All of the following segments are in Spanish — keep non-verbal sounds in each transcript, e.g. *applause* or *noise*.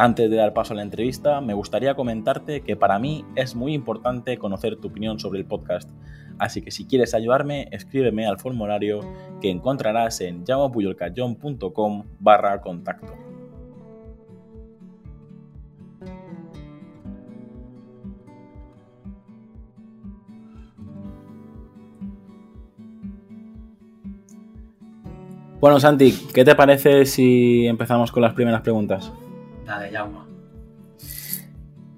Antes de dar paso a la entrevista, me gustaría comentarte que para mí es muy importante conocer tu opinión sobre el podcast. Así que si quieres ayudarme, escríbeme al formulario que encontrarás en llamapuyolcayón.com barra contacto. Bueno, Santi, ¿qué te parece si empezamos con las primeras preguntas? Dale, llama.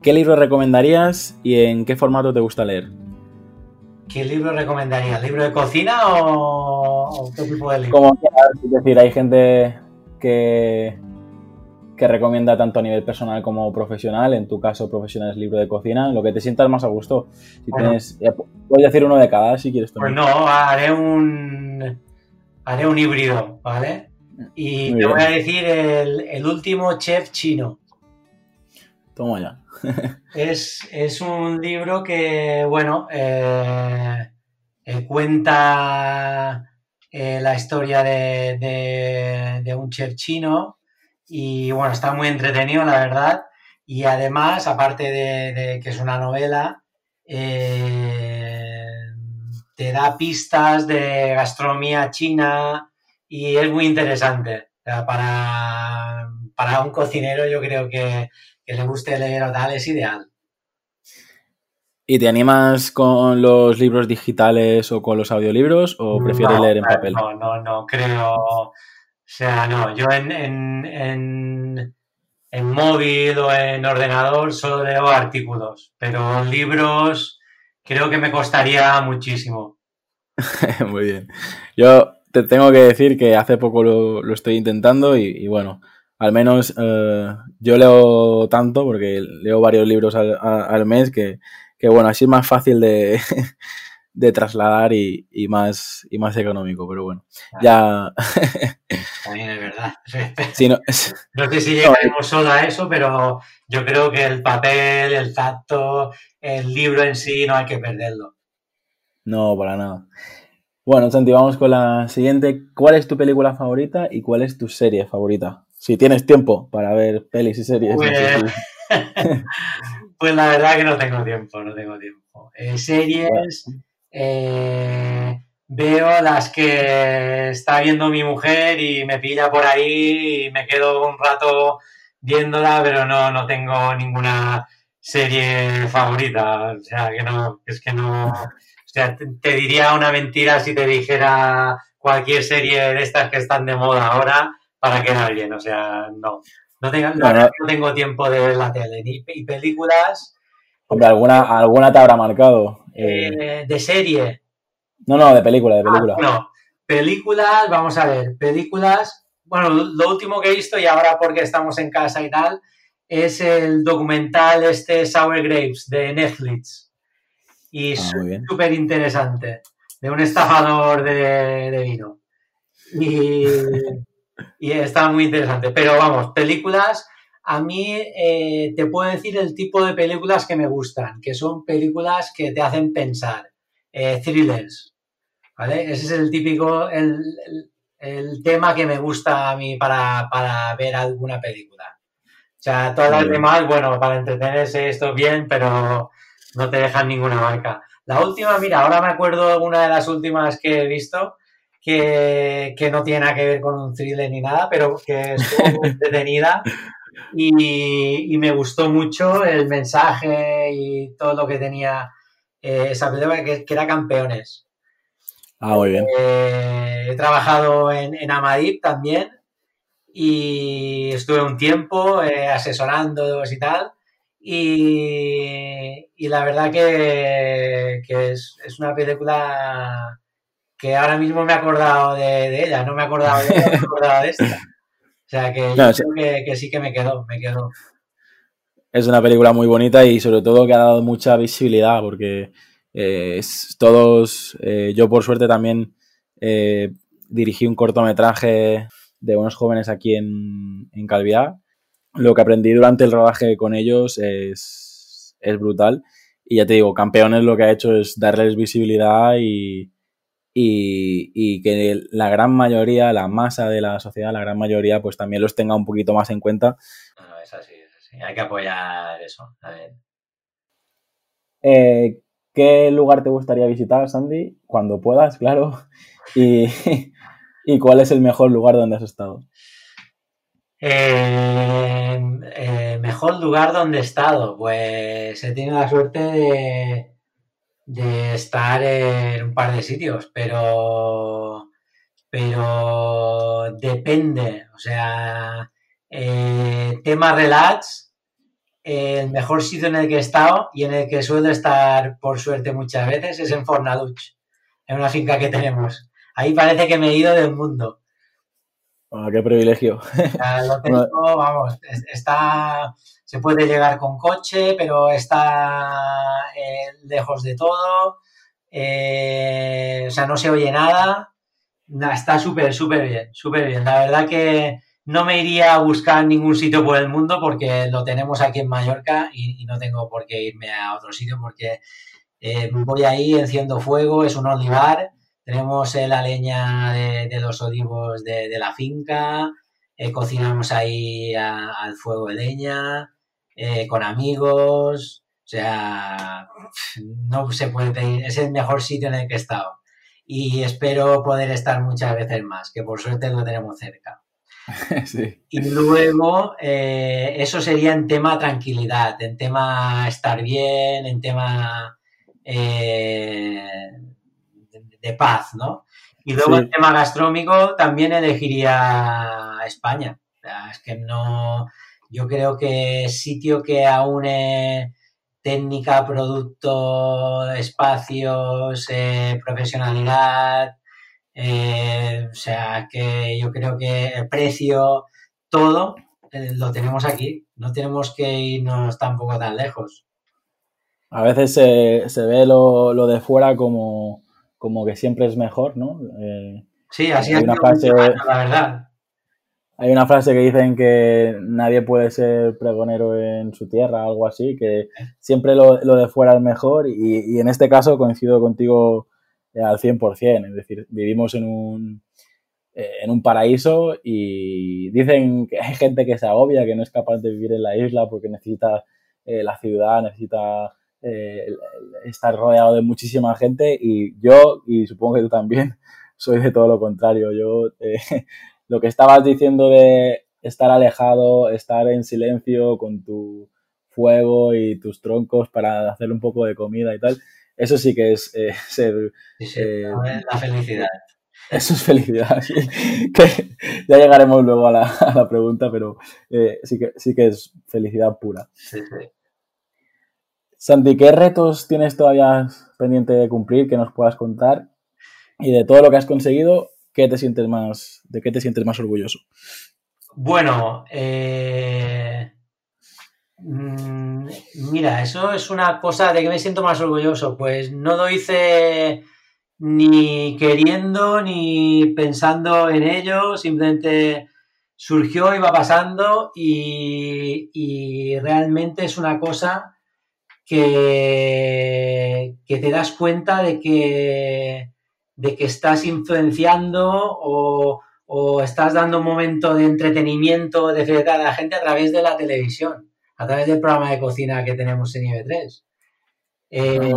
¿Qué libro recomendarías y en qué formato te gusta leer? ¿Qué libro recomendarías? ¿Libro de cocina o, qué tipo de libro? Como es decir, hay gente que, que recomienda tanto a nivel personal como profesional. En tu caso, profesional es libro de cocina, lo que te sientas más a gusto. Si tienes, puedes decir uno de cada si quieres. Pues no, haré un haré un híbrido, ¿vale? Y te voy a decir el, último chef chino. Toma ya. *laughs* es, un libro que, bueno, eh, eh, cuenta eh, la historia de, un chef chino y, bueno, está muy entretenido, la verdad. Y además, aparte de, que es una novela, te da pistas de gastronomía china, y es muy interesante. para, un cocinero yo creo que, le guste leer o tal es ideal. ¿Y te animas con los libros digitales o con los audiolibros o prefieres leer en papel? No, no, no, creo. O sea, no, yo en, en, en, móvil o en ordenador solo leo artículos, pero libros creo que me costaría muchísimo. *laughs* Muy bien. Yo te tengo que decir que hace poco lo, estoy intentando y, bueno, al menos eh, yo leo tanto, porque leo varios libros al, mes, que, bueno, así es más fácil de, *laughs* trasladar y, más, y más económico, pero bueno, ya... *laughs* También es verdad. *laughs* no, sé si llegaremos solo a eso, pero yo creo que el papel, el tacto, el libro en sí no hay que perderlo. No, para nada. Bueno, Santi, vamos con la siguiente. ¿Cuál es tu película favorita y cuál es tu serie favorita? Si tienes tiempo para ver pelis y series. Pues, *laughs* pues la verdad que no tengo tiempo, no tengo tiempo. Eh, series, eh, veo las que está viendo mi mujer y me pilla por ahí y me quedo un rato viéndola, pero no, no tengo ninguna serie favorita. O sea, que no, es que no o sea, te, diría una mentira si te dijera cualquier serie de estas que están de moda ahora para quedar bien. O sea, no. No tengo, no, tengo tiempo de ver la tele. Ni, y películas. Hombre, ¿alguna, ¿alguna te habrá marcado? Eh, de serie. No, no, de película, de película. Ah, no, películas, vamos a ver, películas. Bueno, lo último que he visto, y ahora porque estamos en casa y tal, es el documental este Sour Grapes de Netflix y ah, súper interesante, de un estafador de, vino. Y, y, está muy interesante. Pero vamos, películas, a mí eh, te puedo decir el tipo de películas que me gustan, que son películas que te hacen pensar, eh, thrillers. ¿Vale? Ese es el típico, el, el, tema que me gusta a mí para, para ver alguna película. O sea, todas las demás, bueno, para entretenerse esto bien, pero no te dejan ninguna marca. La última, mira, ahora me acuerdo de una de las últimas que he visto que, no tiene nada que ver con un thriller ni nada, pero que es *laughs* entretenida y, me gustó mucho el mensaje y todo lo que tenía eh, esa película, que, era Campeones. Ah, muy bien. Eh, he trabajado en, en Amadip también y estuve un tiempo eh, asesorándolos y tal. Y, la verdad que, es, una película que ahora mismo me he acordado de, ella, no me he acordado de, ella, me he *laughs* acordado de esta. O sea que yo creo que, sí que me quedó, me quedó. es una película muy bonita y sobre todo que ha dado mucha visibilidad porque eh, todos, eh, yo por suerte también eh, dirigí un cortometraje de unos jóvenes aquí en, en Calviá. Lo que aprendí durante el rodaje con ellos es, es brutal. Y ya te digo, Campeones lo que ha hecho es darles visibilidad y, y, que la gran mayoría, la masa de la sociedad, la gran mayoría, pues también los tenga un poquito más en cuenta. No, es así, es así. Hay que apoyar eso. A ver. Eh, ¿Qué lugar te gustaría visitar, Sandy? Cuando puedas, claro. Y, *laughs* ¿Y cuál es el mejor lugar donde has estado? Eh, mejor lugar donde he estado. Pues he tenido la suerte de, de estar en un par de sitios, pero, pero depende. O sea, eh, tema relax, el mejor sitio en el que he estado y en el que suelo estar por suerte muchas veces es en Fornaduch, en una finca que tenemos. Ahí parece que me he ido del mundo. Ah, qué privilegio. lo *laughs* tengo, vamos, está, se puede llegar con coche, pero está eh, lejos de todo. Eh, o sea, no se oye nada. Está súper, súper bien, súper bien. La verdad que no me iría a buscar ningún sitio por el mundo porque lo tenemos aquí en Mallorca y, no tengo por qué irme a otro sitio porque eh, voy ahí, enciendo fuego, es un olivar tenemos eh, la leña de, los olivos de, la finca, eh, cocinamos ahí al fuego de leña, eh, con amigos, o sea, no se puede pedir, es el mejor sitio en el que he estado. Y espero poder estar muchas veces más, que por suerte lo tenemos cerca. *laughs* Y luego, eso sería en tema tranquilidad, en tema estar bien, en tema de paz, ¿no? Y luego el tema gastronómico también elegiría España. es que no, yo creo que sitio que aúne técnica, producto, espacios, eh, profesionalidad, eh, o sea, que yo creo que el precio, todo eh, lo tenemos aquí. No tenemos que irnos tampoco tan lejos. A veces se, ve lo de fuera como, como que siempre es mejor, ¿no? Eh, sí, así es una frase, la verdad. Hay una frase que dicen que nadie puede ser pregonero en su tierra, algo así, que siempre lo, de fuera es mejor y, en este caso coincido contigo eh, al 100%, es decir, vivimos en un, eh, en un paraíso y dicen que hay gente que se agobia, que no es capaz de vivir en la isla porque necesita la ciudad, necesita eh, estar rodeado de muchísima gente y yo, y supongo que tú también, *laughs* soy de todo lo contrario. Yo, eh, *laughs* lo que estabas diciendo de estar alejado, estar en silencio con tu fuego y tus troncos para hacer un poco de comida y tal, eso sí que es eh, *laughs* ser... la felicidad. Eso es felicidad. ya llegaremos luego a la, pregunta, pero sí, que, sí que es felicidad pura. Sí, sí. Santi, ¿qué retos tienes todavía pendiente de cumplir que nos puedas contar? Y de todo lo que has conseguido, ¿qué te sientes más, ¿de qué te sientes más orgulloso? Bueno, eh, mm, mira, eso es una cosa de que me siento más orgulloso. Pues no lo hice ni queriendo ni pensando en ello, simplemente surgió, iba pasando y realmente es una cosa que, te das cuenta de que, de que estás influenciando o, estás dando un momento de entretenimiento, de felicidad a la gente a través de la televisión, a través del programa de cocina que tenemos en IB3. Eh,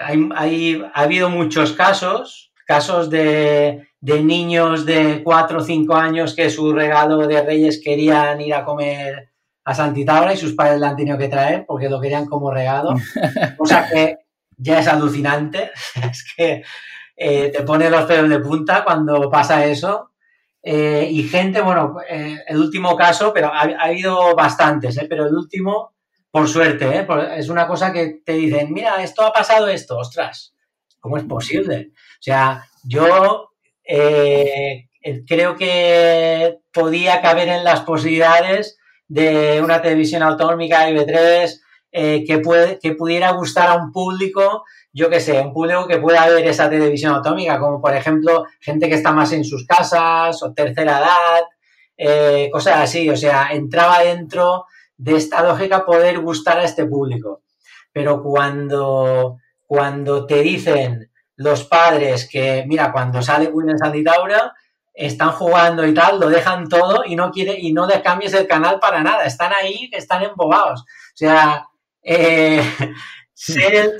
ha habido muchos casos, casos de, de, niños de 4 o 5 años que su regalo de Reyes querían ir a comer a Santitabra y sus padres la han tenido que traer porque lo querían como regalo. O sea que ya es alucinante. *laughs* Es que eh, te pone los pelos de punta cuando pasa eso. Eh, y gente, bueno, eh, el último caso, pero ha, habido bastantes, pero el último, por suerte, es una cosa que te dicen, mira, esto ha pasado esto, ostras, ¿cómo es posible? O sea, yo creo que podía caber en las posibilidades de una televisión autonómica IB3 eh, que, puede, que pudiera gustar a un público, yo qué sé, un público que pueda ver esa televisión autonómica, como por ejemplo gente que está más en sus casas o tercera edad, eh, cosas así. O sea, entraba dentro de esta lógica poder gustar a este público. Pero cuando, cuando te dicen los padres que, mira, cuando sale Winner Santitaura, están jugando y tal, lo dejan todo y no quiere, y no les cambies el canal para nada. Están ahí, están embobados. O sea, eh, *laughs* ser,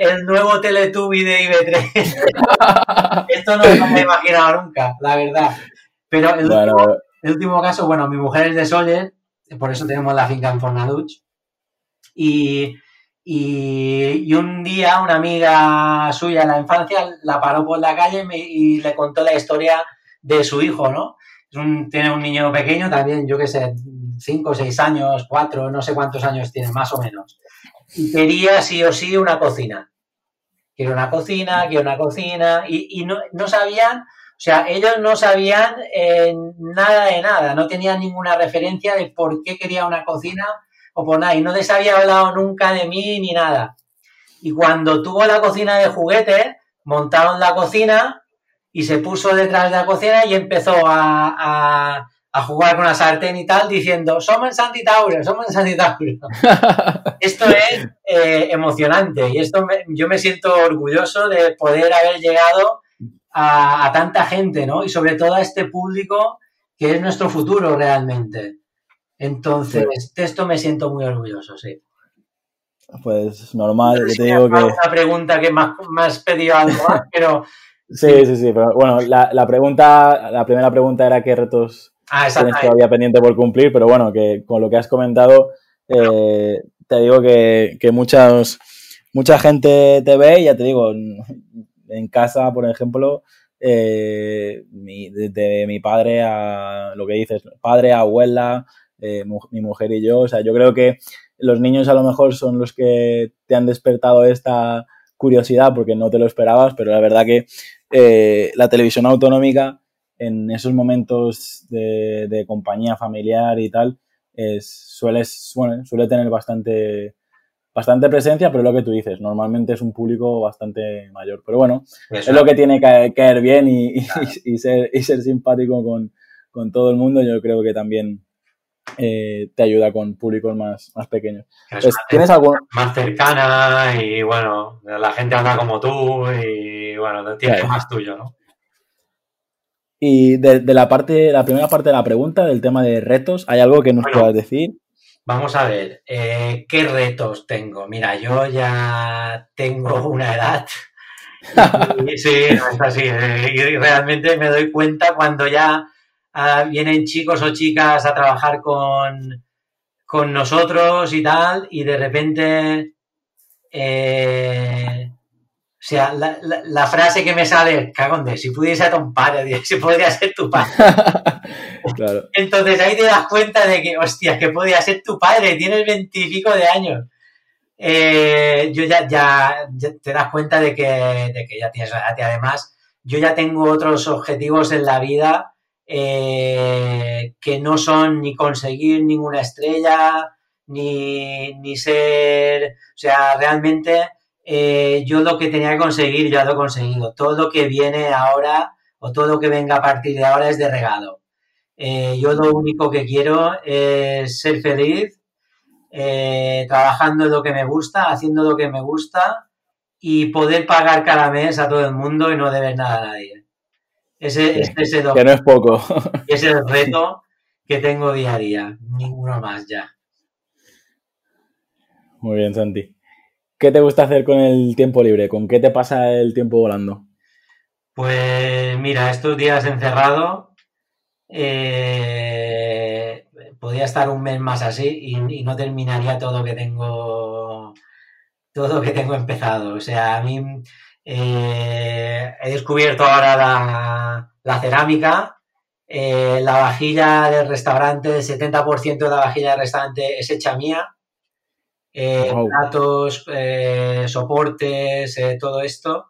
el, nuevo Teletubby de IB3. *laughs* Esto no lo he imaginado nunca, la verdad. Pero el, último, caso, bueno, mi mujer es de Soller, por eso tenemos la finca en Fornaduch. Y, y, un día una amiga suya en la infancia la paró por la calle y, le contó la historia de su hijo, ¿no? tiene un niño pequeño también, yo qué sé, 5, 6 años, 4, no sé cuántos años tiene, más o menos. Y quería sí o sí una cocina. Quiero una cocina, quiero una cocina. Y, no, sabían, o sea, ellos no sabían eh, nada de nada, no tenían ninguna referencia de por qué quería una cocina o por nada. Y no les había hablado nunca de mí ni nada. Y cuando tuvo la cocina de juguete, montaron la cocina y se puso detrás de la cocina y empezó a, a jugar con la sartén y tal, diciendo, somos en Santitauro, somos en Santitauro. *laughs* esto es eh, emocionante y esto yo me siento orgulloso de poder haber llegado a, tanta gente, ¿no? Y sobre todo a este público que es nuestro futuro realmente. Entonces, de esto me siento muy orgulloso, sí. Pues normal, yo te digo que... Una pregunta que más, más pedido algo más, *laughs* pero... Sí, sí, sí, pero bueno, la, la, pregunta, la primera pregunta era qué retos ah, tienes todavía pendiente por cumplir, pero bueno, que con lo que has comentado, eh, te digo que, que muchas, mucha gente te ve y ya te digo, en casa, por ejemplo, eh, mi, de, mi padre a lo que dices, padre, abuela, eh, mi mujer y yo, o sea, yo creo que los niños a lo mejor son los que te han despertado esta curiosidad porque no te lo esperabas, pero la verdad que la televisión autonómica en esos momentos de, compañía familiar y tal, es, suele, suele tener bastante, bastante presencia, pero es lo que tú dices, normalmente es un público bastante mayor. Pero bueno, es lo que tiene que caer bien y, y, ser, y ser simpático con, con, todo el mundo, yo creo que también eh, te ayuda con públicos más, más pequeños. ¿Tienes algo Más cercana y bueno, la gente anda como tú y bueno, tienes más tuyo, ¿no? Y de, la parte, la primera parte de la pregunta, del tema de retos, ¿hay algo que nos puedas decir? Vamos a ver, eh, ¿qué retos tengo? Mira, yo ya tengo una edad. Y, *laughs* sí, es así. Eh, y realmente me doy cuenta cuando ya ah, vienen chicos o chicas a trabajar con, con nosotros y tal, y de repente eh, o sea, la, frase que me sale, cagón de, si pudiese ser tu padre, si podría ser tu padre. *laughs* claro. Entonces ahí te das cuenta de que, hostia, que podría ser tu padre, tienes veintipico de años. Eh, yo ya, ya, te das cuenta de que, de que ya tienes edad y además yo ya tengo otros objetivos en la vida eh, que no son ni conseguir ninguna estrella, ni, ni ser, o sea, realmente eh, yo lo que tenía que conseguir ya lo he conseguido. Todo lo que viene ahora o todo lo que venga a partir de ahora es de regalo. Eh, yo lo único que quiero es ser feliz, trabajando lo que me gusta, haciendo lo que me gusta y poder pagar cada mes a todo el mundo y no deber nada a nadie. Ese, es el, que no es poco. *laughs* es el reto que tengo día a día, ninguno más ya. Muy bien, Santi. ¿Qué te gusta hacer con el tiempo libre? ¿Con qué te pasa el tiempo volando? Pues mira, estos días encerrado, eh, podría estar un mes más así y, no terminaría todo lo que tengo, todo lo que tengo empezado. O sea, a mí eh, he descubierto ahora la, cerámica, eh, la vajilla del restaurante, el 70% de la vajilla del restaurante es hecha mía eh, platos, eh, soportes, todo esto.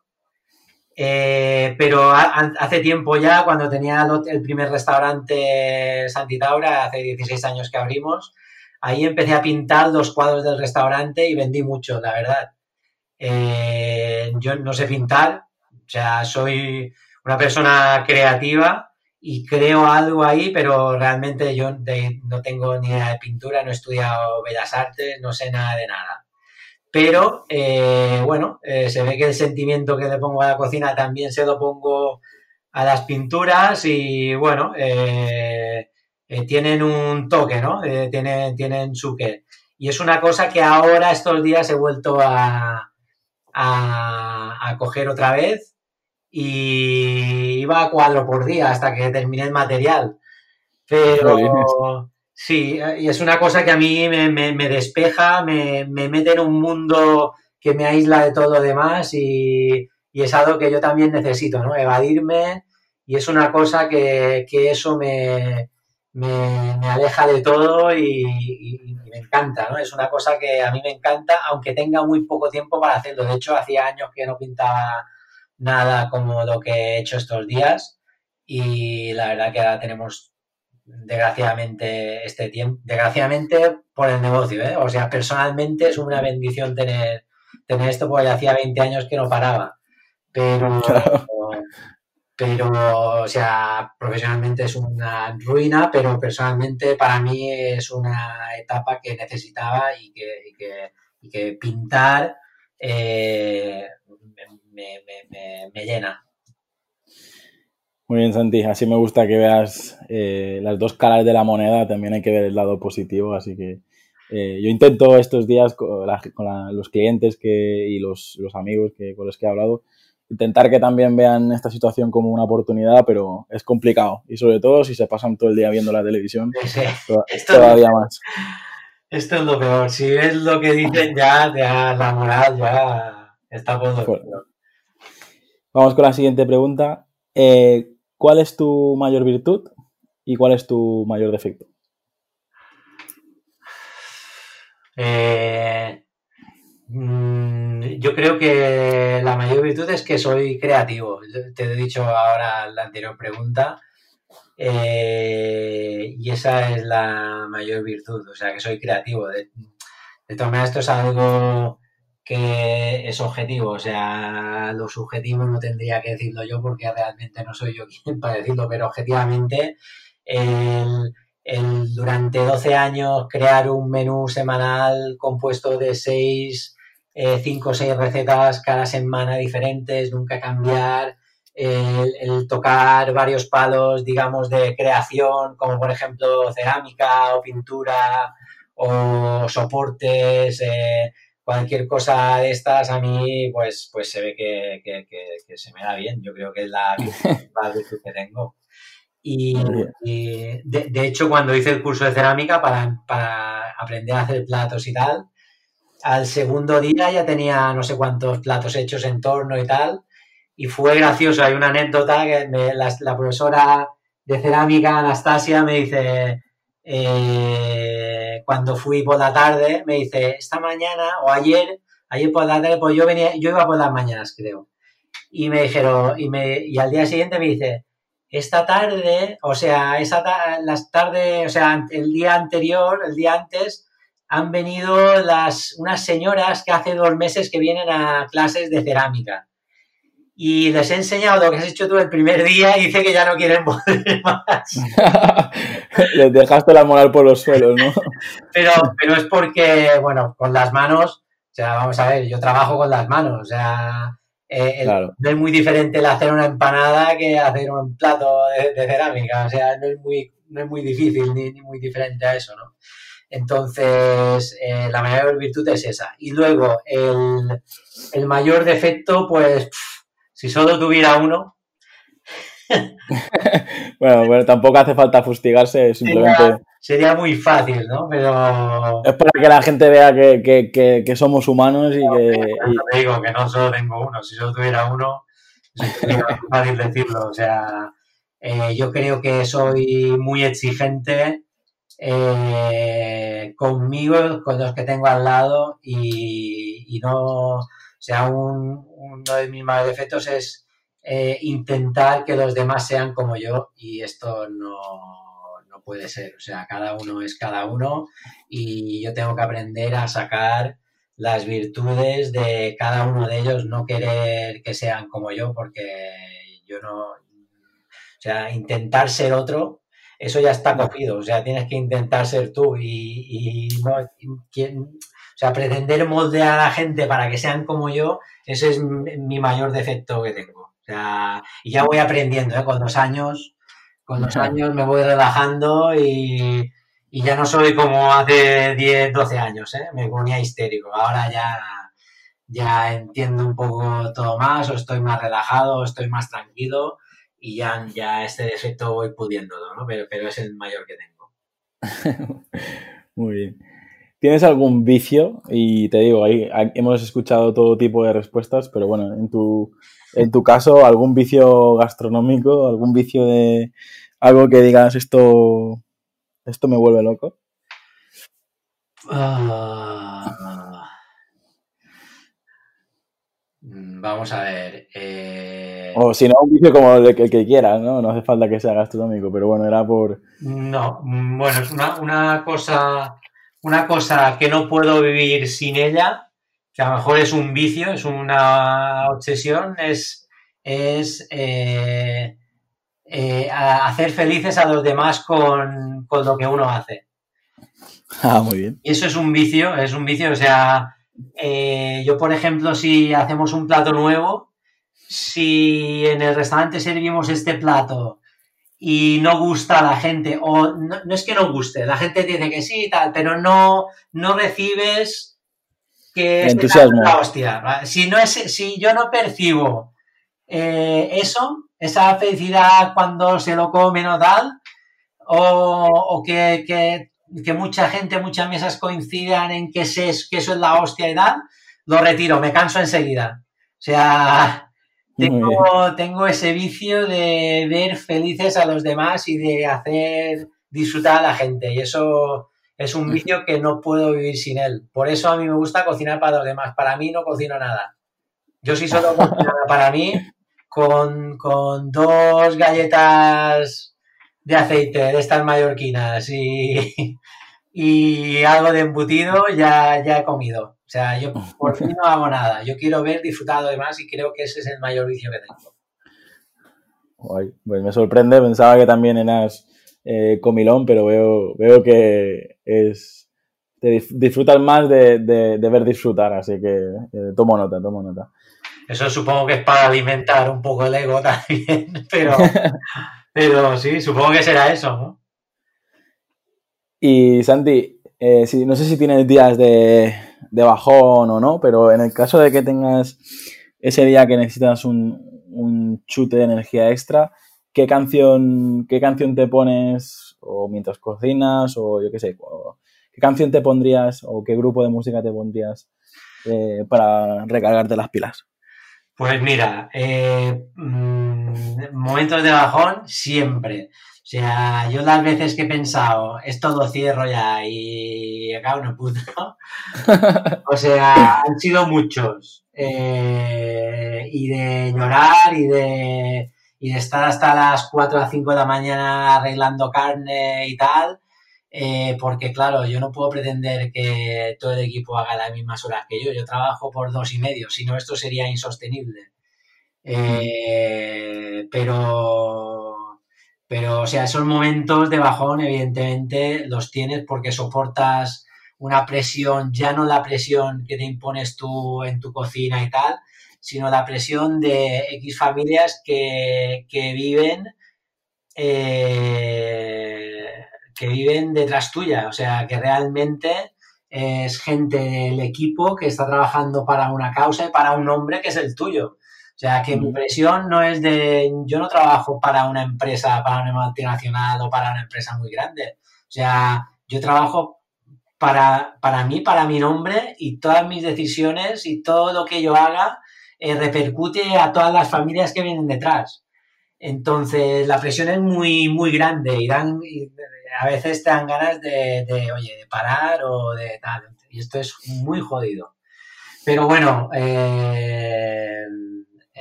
Pero hace tiempo ya, cuando tenía el primer restaurante Santitaura, hace 16 años que abrimos, ahí empecé a pintar los cuadros del restaurante y vendí mucho, la verdad. Eh, yo no sé pintar, o sea, soy una persona creativa y creo algo ahí, pero realmente yo no tengo ni idea de pintura, no he estudiado bellas artes, no sé nada de nada. Pero eh, bueno, eh, se ve que el sentimiento que le pongo a la cocina también se lo pongo a las pinturas y bueno, eh, tienen un toque, ¿no? tienen, tienen su qué. Y es una cosa que ahora estos días he vuelto a, a, a coger otra vez y iba a cuadro por día hasta que terminé el material. Pero sí, y es una cosa que a mí me, despeja, me, mete en un mundo que me aísla de todo lo demás y, es algo que yo también necesito, ¿no? Evadirme y es una cosa que, eso me, me, aleja de todo y, y, me encanta, ¿no? Es una cosa que a mí me encanta, aunque tenga muy poco tiempo para hacerlo. De hecho, hacía años que no pintaba nada como lo que he hecho estos días y la verdad que ahora tenemos desgraciadamente este tiempo, desgraciadamente por el negocio, ¿eh? o sea, personalmente es una bendición tener, tener esto porque hacía 20 años que no paraba, pero, *laughs* pero, o sea, profesionalmente es una ruina, pero personalmente para mí es una etapa que necesitaba y que, pintar eh, me, llena. Muy bien, Santi. Así me gusta que veas eh, las dos caras de la moneda. También hay que ver el lado positivo. Así que eh, yo intento estos días con, los clientes que, y los, amigos que, con los que he hablado, intentar que también vean esta situación como una oportunidad, pero es complicado. Y sobre todo si se pasan todo el día viendo la televisión, *laughs* todavía más. Esto es lo peor. Si ves lo que dicen ya, ya la moral ya está por lo Vamos con la siguiente pregunta. Eh, ¿Cuál es tu mayor virtud y cuál es tu mayor defecto? Eh, mm, yo creo que la mayor virtud es que soy creativo. Te he dicho ahora la anterior pregunta. Eh, y esa es la mayor virtud, o sea, que soy creativo. De, de todas maneras, esto es algo que es objetivo, o sea, lo subjetivo no tendría que decirlo yo porque realmente no soy yo quien para decirlo, pero objetivamente el, durante 12 años crear un menú semanal compuesto de 6, 5 o 6 recetas cada semana diferentes, nunca cambiar, el, tocar varios palos, digamos, de creación, como por ejemplo cerámica o pintura o soportes, eh, cualquier cosa de estas a mí pues, pues se ve que, se me da bien. Yo creo que es la *laughs* virtud que tengo. Y, de, hecho cuando hice el curso de cerámica para, aprender a hacer platos y tal, al segundo día ya tenía no sé cuántos platos hechos en torno y tal. Y fue gracioso. Hay una anécdota que la, profesora de cerámica, Anastasia, me dice, eh, cuando fui por la tarde, me dice, esta mañana o ayer, ayer por la tarde, pues yo venía, yo iba por las mañanas, creo. Y me dijeron, y, me, y al día siguiente me dice, esta tarde, o sea, esa las tardes, o sea, el día anterior, el día antes, han venido las, unas señoras que hace dos meses que vienen a clases de cerámica y les he enseñado lo que has hecho tú el primer día y dice que ya no quieren *laughs* volver más. *laughs* les dejaste la moral por los suelos, ¿no? *laughs* pero, pero es porque, bueno, con las manos, o sea, vamos a ver, yo trabajo con las manos, o sea, eh, no es muy diferente el hacer una empanada que hacer un plato de, cerámica, o sea, no es muy, no es muy difícil ni, muy diferente a eso, ¿no? Entonces, eh, la mayor virtud es esa. Y luego, el, el mayor defecto, pues... Si solo tuviera uno. *laughs* bueno, bueno, tampoco hace falta fustigarse, simplemente. Sería, muy fácil, ¿no? Pero. Es para que la gente vea que, somos humanos y que. te digo que no solo tengo uno, si solo tuviera uno, sería fácil decirlo. O sea, eh, yo creo que soy muy exigente eh, conmigo, con los que tengo al lado y, y no o sea, uno de mis mayores defectos es eh, intentar que los demás sean como yo y esto no, no puede ser. O sea, cada uno es cada uno y yo tengo que aprender a sacar las virtudes de cada uno de ellos, no querer que sean como yo, porque yo no, o sea, intentar ser otro, eso ya está cogido, o sea, tienes que intentar ser tú y, no, o sea, pretender moldear a la gente para que sean como yo, ese es mi mayor defecto que tengo. O sea, y ya voy aprendiendo, ¿eh? con los años, con los años me voy relajando y, y ya no soy como hace 10, 12 años, ¿eh? me ponía histérico. Ahora ya, ya entiendo un poco todo más, o estoy más relajado, o estoy más tranquilo y ya, ya este defecto voy pudiéndolo, ¿no? Pero, pero es el mayor que tengo. *laughs* Muy bien. ¿Tienes algún vicio? Y te digo, ahí hemos escuchado todo tipo de respuestas, pero bueno, en tu, en tu caso, ¿algún vicio gastronómico? ¿Algún vicio de algo que digas esto esto me vuelve loco. Ah. Mm, vamos a ver. Eh. O si no, un vicio como el que, el quiera, ¿no? No hace falta que sea gastronómico, pero bueno, era por. No, mm, bueno, es una, cosa. Una cosa que no puedo vivir sin ella, que a lo mejor es un vicio, es una obsesión, es. es eh, eh, hacer felices a los demás con, lo que uno hace. *laughs* Ah, muy bien. Y eso es un vicio, es un vicio, o sea, eh, yo por ejemplo, si hacemos un plato nuevo, si en el restaurante servimos este plato y no gusta a la gente, o no, es que no guste, la gente dice que sí y tal, pero no, no recibes que entusiasmo. La hostia. Si, no es, si yo no percibo eh, eso, esa felicidad cuando se lo comen o tal, o, que, mucha gente, muchas mesas coincidan en que, que eso es la hostia y tal, lo retiro, me canso enseguida. O sea, tengo, tengo ese vicio de ver felices a los demás y de hacer disfrutar a la gente. Y eso es un vicio que no puedo vivir sin él. Por eso a mí me gusta cocinar para los demás. Para mí no cocino nada. Yo sí solo cocino para mí con, dos galletas de aceite de estas mallorquinas y, y algo de embutido, ya, ya he comido. O sea, yo por fin no hago nada. Yo quiero ver disfrutado de más y creo que ese es el mayor vicio que tengo. pues me sorprende, pensaba que también eras eh, comilón, pero veo, veo que es te disfrutas más de, ver disfrutar, así que eh, tomo nota, tomo nota. Eso supongo que es para alimentar un poco el ego *laughs* también, pero, pero sí, supongo que será eso, ¿no? Y Santi, eh, no sé si tienes días de, bajón o no, pero en el caso de que tengas ese día que necesitas un, chute de energía extra, ¿qué canción, qué canción te pones o mientras cocinas o yo qué sé, qué canción te pondrías o qué grupo de música te pondrías eh, para recargarte las pilas? Pues mira, eh, mm, momentos de bajón siempre. O sea, yo las veces que he pensado, esto lo cierro ya y acabo en puto. *laughs* o sea, han sido muchos. Eh, y de llorar y de, y de estar hasta las 4 a 5 de la mañana arreglando carne y tal. Eh, porque claro, yo no puedo pretender que todo el equipo haga las mismas horas que yo. Yo trabajo por dos y medio, si no esto sería insostenible. Eh, pero, pero, o sea, esos momentos de bajón, evidentemente, los tienes porque soportas una presión, ya no la presión que te impones tú en tu cocina y tal, sino la presión de X familias que, que viven eh, que viven detrás tuya, o sea, que realmente es gente del equipo que está trabajando para una causa y para un nombre que es el tuyo. O sea, que mi presión no es de, yo no trabajo para una empresa, para una multinacional o para una empresa muy grande. O sea, yo trabajo para, para mí, para mi nombre y todas mis decisiones y todo lo que yo haga eh, repercute a todas las familias que vienen detrás. Entonces, la presión es muy, muy grande y dan, a veces te dan ganas de, oye, de parar o de tal. Y esto es muy jodido. Pero bueno, eh,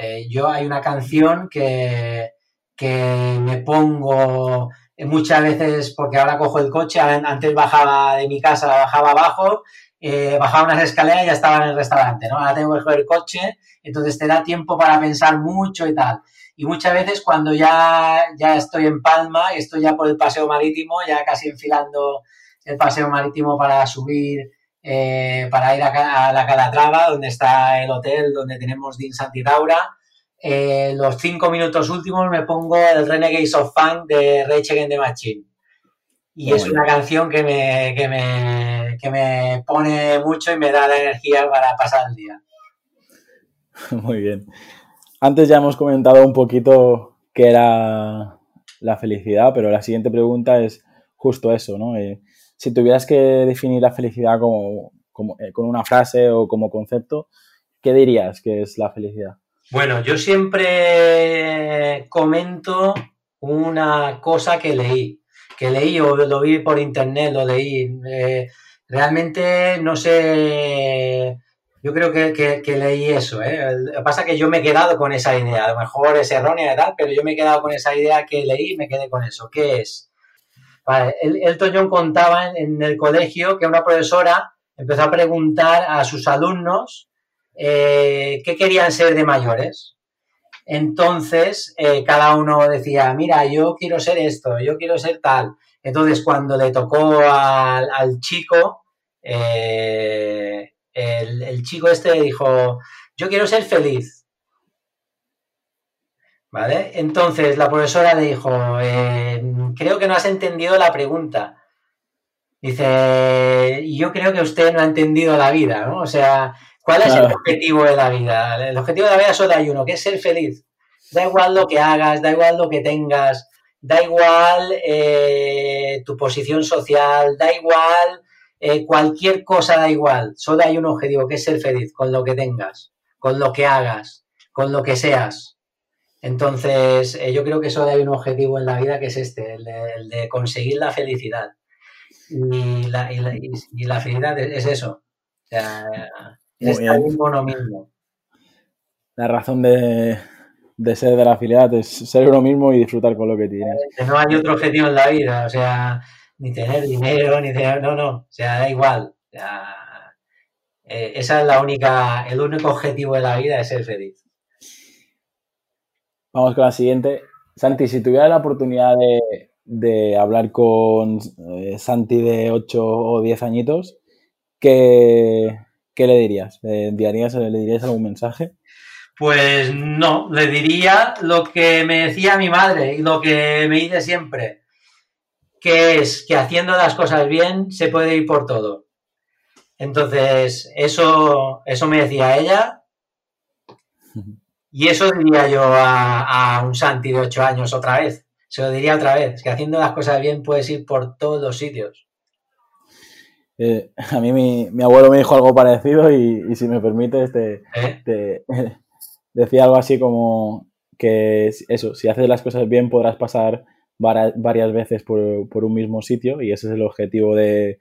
Eh, yo hay una canción que, que me pongo muchas veces, porque ahora cojo el coche, antes bajaba de mi casa, bajaba abajo, eh, bajaba unas escaleras y ya estaba en el restaurante, ¿no? Ahora tengo que coger el coche, entonces te da tiempo para pensar mucho y tal. Y muchas veces cuando ya, ya estoy en Palma y estoy ya por el paseo marítimo, ya casi enfilando el paseo marítimo para subir, eh, para ir a, la Calatrava, donde está el hotel donde tenemos Din Santitaura, eh, los cinco minutos últimos me pongo el Renegades of Funk de Rage Against the Machine. Y es una canción que me, que, me, que me pone mucho y me da la energía para pasar el día. *laughs* Muy bien. Antes ya hemos comentado un poquito qué era la felicidad, pero la siguiente pregunta es justo eso, ¿no? Eh, si tuvieras que definir la felicidad como, eh, con una frase o como concepto, ¿qué dirías que es la felicidad? Bueno, yo siempre comento una cosa que leí, que leí o lo vi por internet, lo leí. Eh, realmente no sé, yo creo que, leí eso. ¿eh? Lo que pasa es que yo me he quedado con esa idea, a lo mejor es errónea y tal, pero yo me he quedado con esa idea que leí y me quedé con eso. ¿Qué es? Vale, el, Elton John contaba en el colegio que una profesora empezó a preguntar a sus alumnos eh, qué querían ser de mayores. Entonces, eh, cada uno decía, mira, yo quiero ser esto, yo quiero ser tal. Entonces, cuando le tocó al, chico, eh, el, chico este dijo, yo quiero ser feliz. ¿Vale? Entonces, la profesora le dijo, creo que no has entendido la pregunta. Dice, yo creo que usted no ha entendido la vida, ¿no? O sea, ¿Cuál es el objetivo de la vida? El objetivo de la vida solo hay uno, que es ser feliz. Da igual lo que hagas, da igual lo que tengas, da igual eh, tu posición social, da igual eh, cualquier cosa, da igual. Solo hay un objetivo, que es ser feliz con lo que tengas, con lo que hagas, con lo que seas. Entonces, eh, yo creo que solo hay un objetivo en la vida que es este, el de, conseguir la felicidad. Y la, y la, felicidad es, eso. O sea, uno mismo. La razón de, ser de la afiliada es ser uno mismo y disfrutar con lo que tienes. No hay otro objetivo en la vida, o sea, ni tener dinero, ni tener. No, no, o sea, da igual. Eh, esa es la única, el único objetivo de la vida es ser feliz. Vamos con la siguiente. Santi, si tuvieras la oportunidad de, hablar con eh, Santi de 8 o 10 añitos, ¿qué, ¿qué le dirías? ¿Le, enviarías, ¿Le dirías algún mensaje? Pues no, le diría lo que me decía mi madre y lo que me dice siempre, que es que haciendo las cosas bien se puede ir por todo. Entonces, eso, eso me decía ella. *laughs* Y eso diría yo a, a, un Santi de 8 años otra vez. Se lo diría otra vez, que haciendo las cosas bien puedes ir por todos los sitios. Eh, a mí mi, abuelo me dijo algo parecido y, si me permites te, ¿Eh? *laughs* decía algo así como que eso, si haces las cosas bien podrás pasar varias veces por, un mismo sitio y ese es el objetivo de,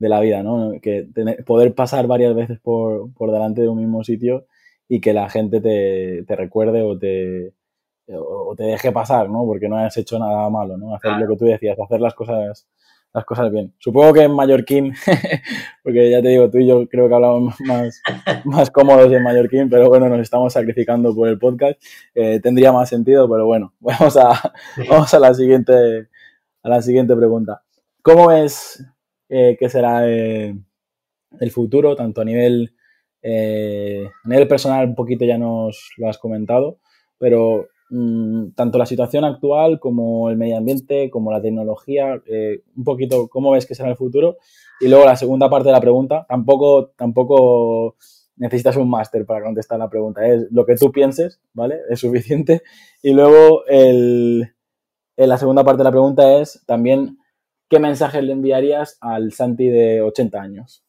la vida, ¿no? Que poder pasar varias veces por, delante de un mismo sitio y que la gente te, recuerde o te, o te deje pasar, ¿no? Porque no has hecho nada malo, ¿no? Hacer lo que tú decías, hacer las cosas las cosas bien. Supongo que en Mallorquín, *laughs* porque ya te digo, tú y yo creo que hablamos *laughs* más, más cómodos en Mallorquín, pero bueno, nos estamos sacrificando por el podcast. Eh, tendría más sentido, pero bueno, *laughs* vamos a, vamos a la siguiente, a la siguiente pregunta. ¿Cómo ves eh, que será eh, el futuro, tanto a nivel, a nivel personal, un poquito ya nos lo has comentado, pero Mm, tanto la situación actual como el medio ambiente, como la tecnología, eh, un poquito cómo ves que será el futuro. Y luego la segunda parte de la pregunta, tampoco, tampoco necesitas un máster para contestar la pregunta, es lo que tú pienses, ¿vale? Es suficiente. Y luego el, la segunda parte de la pregunta es también, ¿qué mensaje le enviarías al Santi de 80 años?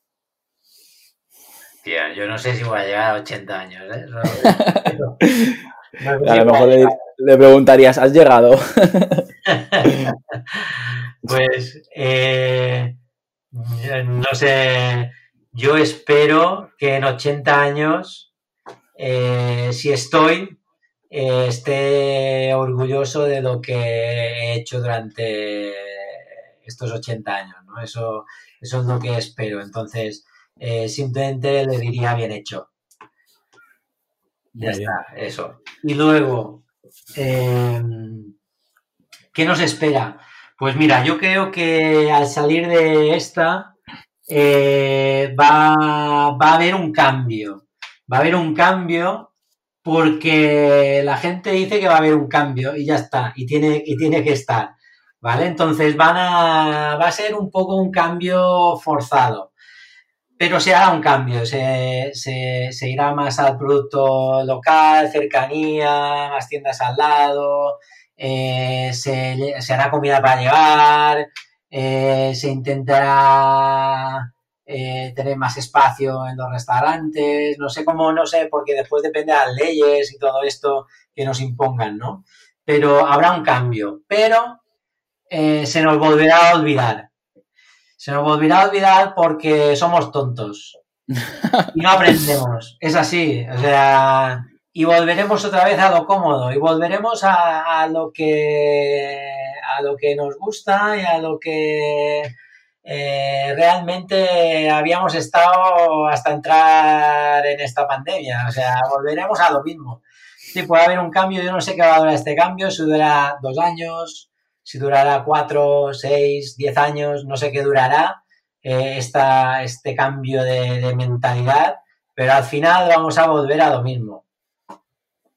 Tía, yo no sé si voy a llegar a 80 años, ¿eh? *laughs* A lo mejor le, preguntarías, ¿has llegado? *laughs* pues, eh, no sé, yo espero que en 80 años, eh, si estoy, eh, esté orgulloso de lo que he hecho durante estos 80 años, ¿no? Eso, eso es lo que espero. Entonces, eh, simplemente le diría bien hecho. Ya está, eso. Y luego, em, ¿qué nos espera? Pues mira, yo creo que al salir de esta eh, va, va a haber un cambio. Va a haber un cambio porque la gente dice que va a haber un cambio y ya está, y tiene, y tiene que estar. ¿Vale? Entonces van a, va a ser un poco un cambio forzado pero se hará un cambio, se, irá más al producto local, cercanía, más tiendas al lado, eh, se, hará comida para llevar, eh, se intentará eh, tener más espacio en los restaurantes, no sé cómo, no sé, porque después depende de las leyes y todo esto que nos impongan, ¿no? Pero habrá un cambio, pero se nos volverá a olvidar se nos volverá a olvidar porque somos tontos *laughs* y no aprendemos. Es así, o sea, y volveremos otra vez a lo cómodo y volveremos a, lo que a lo que nos gusta y a lo que eh, realmente habíamos estado hasta entrar en esta pandemia. O sea, volveremos a lo mismo. Sí, puede haber un cambio, yo no sé qué va a durar este cambio, si durará dos años, si durará cuatro, seis, diez años, no sé qué durará eh, este cambio de, mentalidad, pero al final vamos a volver a lo mismo.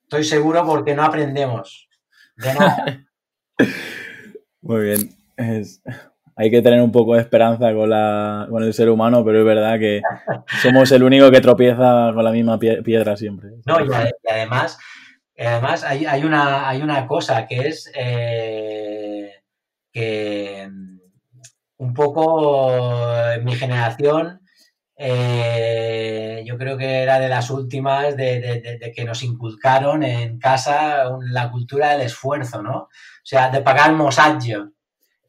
Estoy seguro porque no aprendemos de nada. *laughs* Muy bien. hay que tener un poco de esperanza con, la, con el ser humano, pero es verdad que *laughs* somos el único que tropieza con la misma piedra siempre. No, y, además, además hay, hay, una, hay una cosa que es eh, que mm, un poco en mi generación, eh, yo creo que era de las últimas de, que nos inculcaron en casa la cultura del esfuerzo, ¿no? O sea, de pagar mosaggio.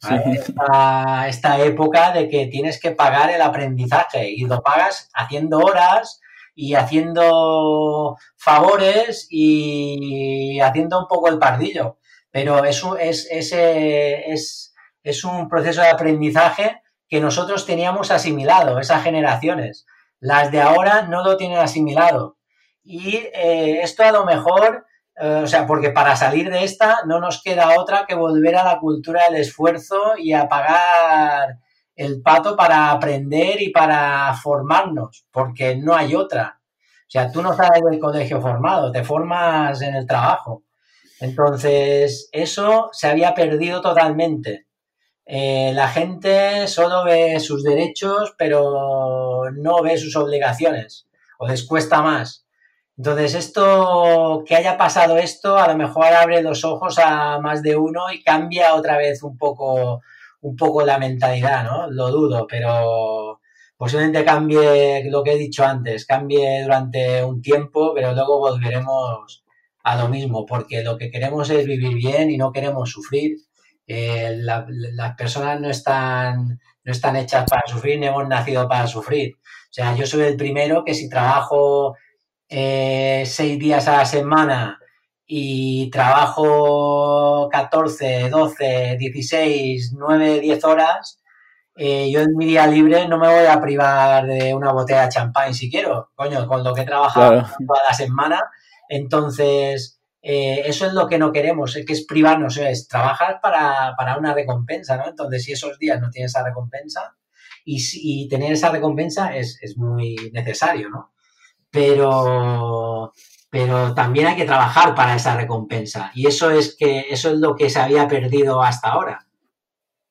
Esta, esta, época de que tienes que pagar el aprendizaje y lo pagas haciendo horas y haciendo favores y haciendo un poco el pardillo pero es un, es, es, un proceso de aprendizaje que nosotros teníamos asimilado, esas generaciones. Las de ahora no lo tienen asimilado. Y eh, esto a lo mejor, eh, o sea, porque para salir de esta no nos queda otra que volver a la cultura del esfuerzo y a pagar el pato para aprender y para formarnos, porque no hay otra. O sea, tú no sales del colegio formado, te formas en el trabajo. Entonces, eso se había perdido totalmente. Eh, la gente solo ve sus derechos, pero no ve sus obligaciones, o les cuesta más. Entonces, esto, que haya pasado esto, a lo mejor abre los ojos a más de uno y cambia otra vez un poco, un poco la mentalidad, ¿no? Lo dudo, pero posiblemente cambie lo que he dicho antes, cambie durante un tiempo, pero luego volveremos a lo mismo, porque lo que queremos es vivir bien y no queremos sufrir. Eh, las personas no están, no están hechas para sufrir, ni hemos nacido para sufrir. O sea, yo soy el primero que si trabajo eh, seis días a la semana y trabajo 14, 12, 16, 9, 10 horas, eh, yo en mi día libre no me voy a privar de una botella de champán si quiero. Coño, con lo que he trabajado toda la semana, entonces, eh, eso es lo que no queremos, es que es privarnos, es trabajar para, una recompensa, ¿no? Entonces, si esos días no tienes esa recompensa, y, tener esa recompensa es, muy necesario, ¿no? Pero, pero también hay que trabajar para esa recompensa. Y eso es que eso es lo que se había perdido hasta ahora.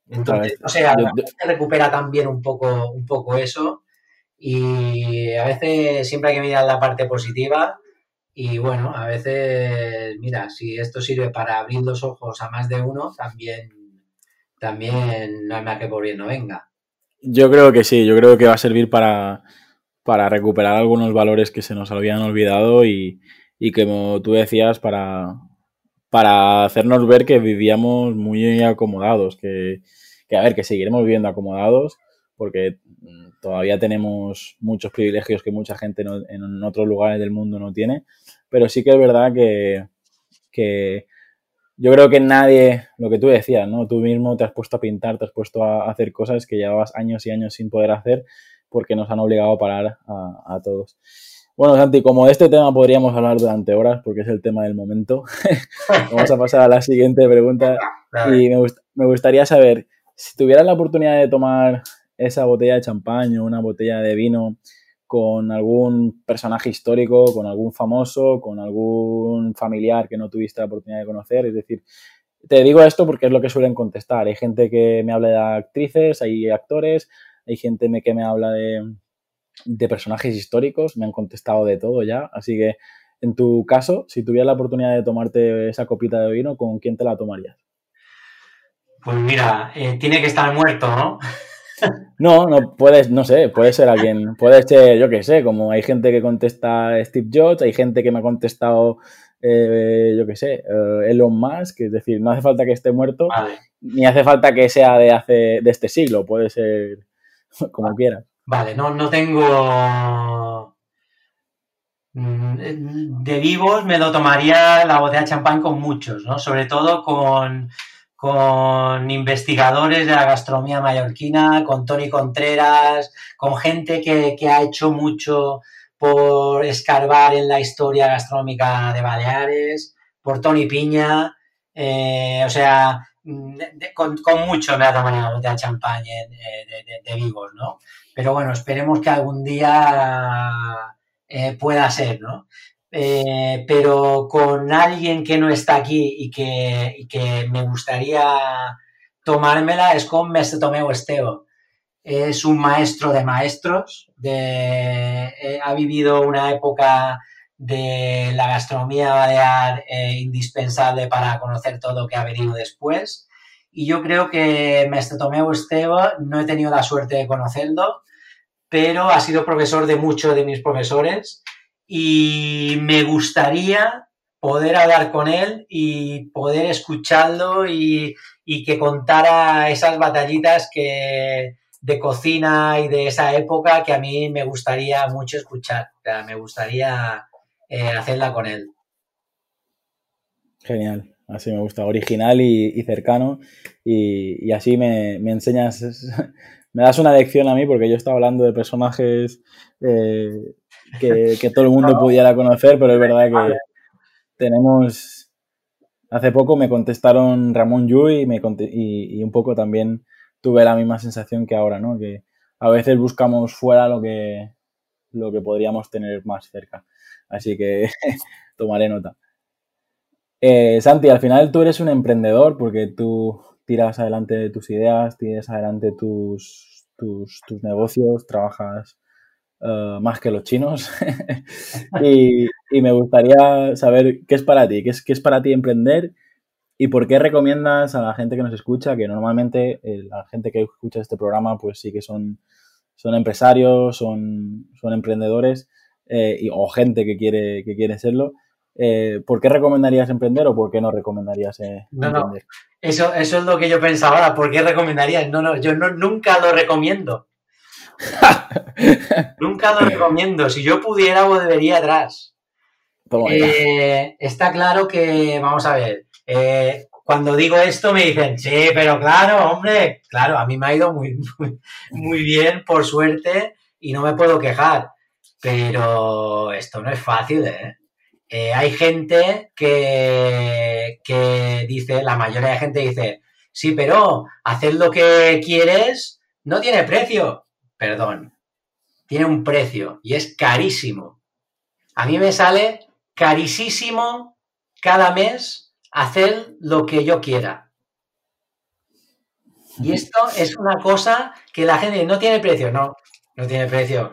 Entonces, o sea, se recupera también un poco, un poco eso. Y a veces siempre hay que mirar la parte positiva y bueno, a veces, mira, si esto sirve para abrir los ojos a más de uno, también, también no hay más que por bien no venga. Yo creo que sí, yo creo que va a servir para, para recuperar algunos valores que se nos habían olvidado y, y como tú decías, para, para hacernos ver que vivíamos muy acomodados, que, que a ver, que seguiremos viviendo acomodados, porque todavía tenemos muchos privilegios que mucha gente en otros lugares del mundo no tiene, pero sí que es verdad que, que yo creo que nadie, lo que tú decías, ¿no? Tú mismo te has puesto a pintar, te has puesto a hacer cosas que llevabas años y años sin poder hacer porque nos han obligado a parar a, todos. Bueno, Santi, como de este tema podríamos hablar durante horas porque es el tema del momento, *laughs* vamos a pasar a la siguiente pregunta y me, me gustaría saber, si tuvieras la oportunidad de tomar esa botella de champán o una botella de vino con algún personaje histórico, con algún famoso, con algún familiar que no tuviste la oportunidad de conocer. Es decir, te digo esto porque es lo que suelen contestar. Hay gente que me habla de actrices, hay actores, hay gente que me habla de, personajes históricos, me han contestado de todo ya. Así que, en tu caso, si tuvieras la oportunidad de tomarte esa copita de vino, ¿con quién te la tomarías? Pues mira, eh, tiene que estar muerto, ¿no? No, no puedes, no sé, puede ser alguien, puede ser, yo qué sé, como hay gente que contesta Steve Jobs, hay gente que me ha contestado, eh, yo qué sé, eh, Elon Musk, es decir, no hace falta que esté muerto, ni hace falta que sea de hace, de este siglo, puede ser *laughs* como quiera. Vale, no, no tengo mm, de vivos me lo tomaría la botella de champán con muchos, ¿no? Sobre todo con con investigadores de la gastronomía mallorquina, con Tony Contreras, con gente que, ha hecho mucho por escarbar en la historia gastronómica de Baleares, por Tony Piña, eh, o sea, con, mucho me ha tomado de champaña de, de, vivos, ¿no? Pero bueno, esperemos que algún día eh, pueda ser, ¿no? Eh, pero con alguien que no está aquí y que, me gustaría tomármela es con Mestre Tomeu Esteo. Es un maestro de maestros, de, eh, ha vivido una época de la gastronomía balear eh, indispensable para conocer todo lo que ha venido después. Y yo creo que Mestre Tomeu Esteo no he tenido la suerte de conocerlo, pero ha sido profesor de muchos de mis profesores y me gustaría poder hablar con él y poder escucharlo y, que contara esas batallitas que, de cocina y de esa época que a mí me gustaría mucho escuchar. me gustaría eh, hacerla con él. Genial, así me gusta, original y, cercano y, así me, enseñas, *laughs* me das una lección a mí porque yo estaba hablando de personajes eh, que, todo el mundo *laughs* pudiera conocer, pero es verdad que tenemos... Hace poco me contestaron Ramón Yu y, me y, un poco también tuve la misma sensación que ahora, ¿no? Que a veces buscamos fuera lo que, lo que podríamos tener más cerca. Así que *laughs* tomaré nota. Eh, Santi, al final tú eres un emprendedor porque tú tiras adelante tus ideas, tiras adelante tus, tus, tus negocios, trabajas eh, más que los chinos. *laughs* y, me gustaría saber qué es para ti, qué es, qué es para ti emprender y por qué recomiendas a la gente que nos escucha, que normalmente eh, la gente que escucha este programa pues sí que son, son empresarios, son, son emprendedores eh, y, o gente que quiere, que quiere serlo. ¿Por qué recomendarías emprender o por qué no recomendarías no, emprender? No. Eso, eso es lo que yo pensaba ahora. ¿Por qué recomendarías? No, no, yo no, nunca lo recomiendo. *laughs* Nunca lo recomiendo. Si yo pudiera, volvería atrás. Eh, está claro que, vamos a ver, eh, cuando digo esto me dicen, sí, pero claro, hombre, claro, a mí me ha ido muy, *laughs* muy, bien, por suerte, y no me puedo quejar. Pero esto no es fácil, ¿eh? hay gente que, que dice, la mayoría de gente dice, sí, pero hacer lo que quieres no tiene precio perdón, tiene un precio y es carísimo. A mí me sale carísimo cada mes hacer lo que yo quiera. Y esto es una cosa que la gente no tiene precio, no, no tiene precio,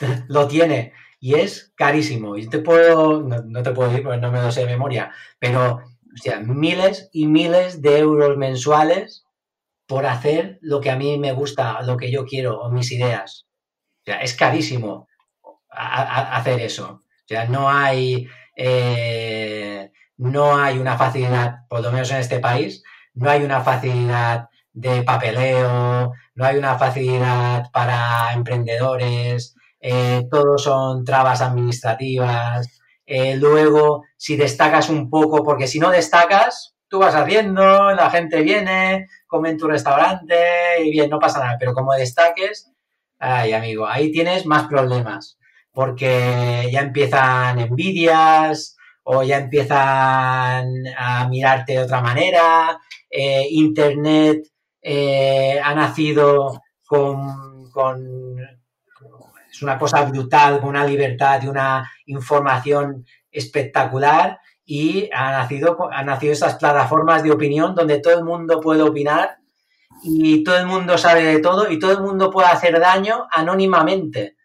*laughs* lo tiene y es carísimo. Y te puedo, no, te puedo decir porque no me lo sé de memoria, pero o miles y miles de euros mensuales por hacer lo que a mí me gusta, lo que yo quiero o mis ideas. O sea, es carísimo hacer eso. O sea, no hay, eh, no hay una facilidad, por lo menos en este país, no hay una facilidad de papeleo, no hay una facilidad para emprendedores, eh, todos son trabas administrativas, eh, luego si destacas un poco, porque si no destacas, tú vas haciendo, la gente viene, come en tu restaurante y bien, no pasa nada, pero como destaques, ay amigo, ahí tienes más problemas, porque ya empiezan envidias o ya empiezan a mirarte de otra manera, eh, Internet eh, ha nacido con, es una cosa brutal, con una libertad y una información espectacular y ha nacido, han nacido esas plataformas de opinión donde todo el mundo puede opinar y todo el mundo sabe de todo y todo el mundo puede hacer daño anónimamente.